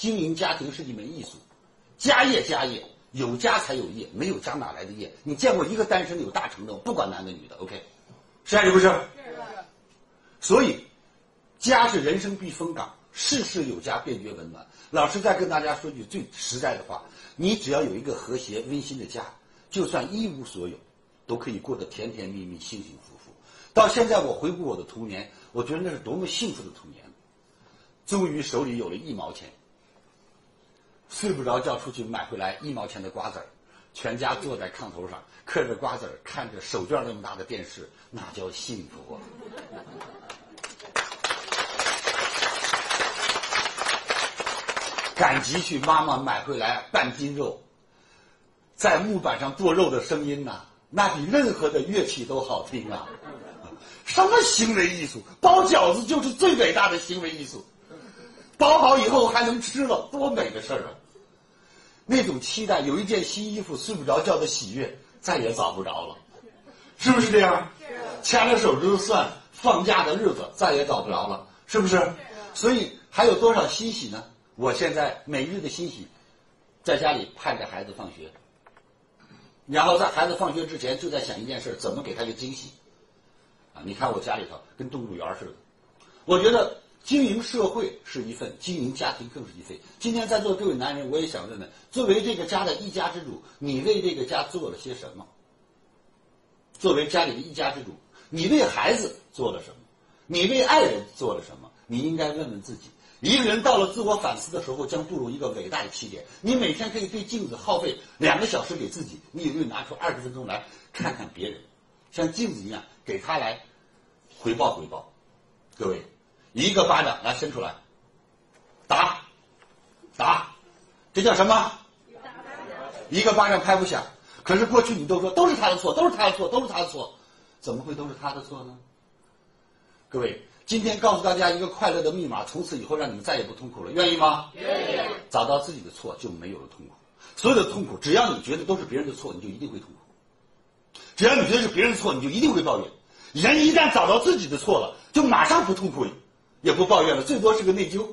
经营家庭是一门艺术，家业家业，有家才有业，没有家哪来的业？你见过一个单身有大成的？不管男的女的，OK，是还是不是？是的。所以，家是人生避风港，事事有家便觉温暖。老师再跟大家说句最实在的话：你只要有一个和谐温馨的家，就算一无所有，都可以过得甜甜蜜蜜、幸幸福福。到现在，我回顾我的童年，我觉得那是多么幸福的童年。终于手里有了一毛钱，睡不着觉出去买回来一毛钱的瓜子儿，全家坐在炕头上嗑着瓜子儿，看着手绢那么大的电视，那叫幸福啊！赶集去，妈妈买回来半斤肉，在木板上剁肉的声音呐，那比任何的乐器都好听啊！什么行为艺术？包饺子就是最伟大的行为艺术。包好以后还能吃了，多美的事儿啊！那种期待，有一件新衣服睡不着觉的喜悦，再也找不着了，是不是这样？掐着手指头算放假的日子，再也找不着了，是不是？所以还有多少欣喜呢？我现在每日的欣喜，在家里盼着孩子放学，然后在孩子放学之前就在想一件事：怎么给他个惊喜？啊，你看我家里头跟动物园似的，我觉得。经营社会是一份，经营家庭更是一份。今天在座各位男人，我也想问问：作为这个家的一家之主，你为这个家做了些什么？作为家里的一家之主，你为孩子做了什么？你为爱人做了什么？你应该问问自己。一个人到了自我反思的时候，将步入一个伟大的起点。你每天可以对镜子耗费两个小时给自己，你有没有拿出二十分钟来看看别人，像镜子一样给他来回报回报？各位。一个巴掌来伸出来，打，打，这叫什么？一个巴掌拍不响。可是过去你都说都是他的错，都是他的错，都是他的错，怎么会都是他的错呢？各位，今天告诉大家一个快乐的密码，从此以后让你们再也不痛苦了，愿意吗？愿意。找到自己的错就没有了痛苦。所有的痛苦，只要你觉得都是别人的错，你就一定会痛苦。只要你觉得是别人的错，你就一定会抱怨。人一旦找到自己的错了，就马上不痛苦。也不抱怨了，最多是个内疚。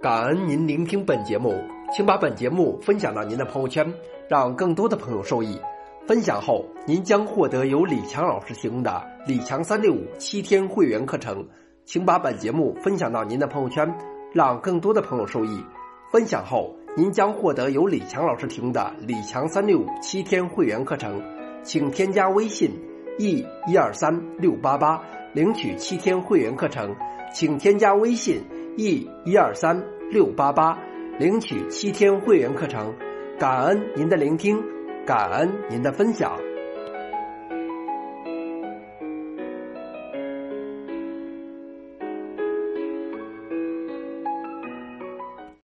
感恩您聆听本节目，请把本节目分享到您的朋友圈，让更多的朋友受益。分享后，您将获得由李强老师提供的李强三六五七天会员课程。请把本节目分享到您的朋友圈，让更多的朋友受益。分享后，您将获得由李强老师提供的李强三六五七天会员课程。请添加微信。E 一二三六八八领取七天会员课程，请添加微信 e 一二三六八八领取七天会员课程。感恩您的聆听，感恩您的分享。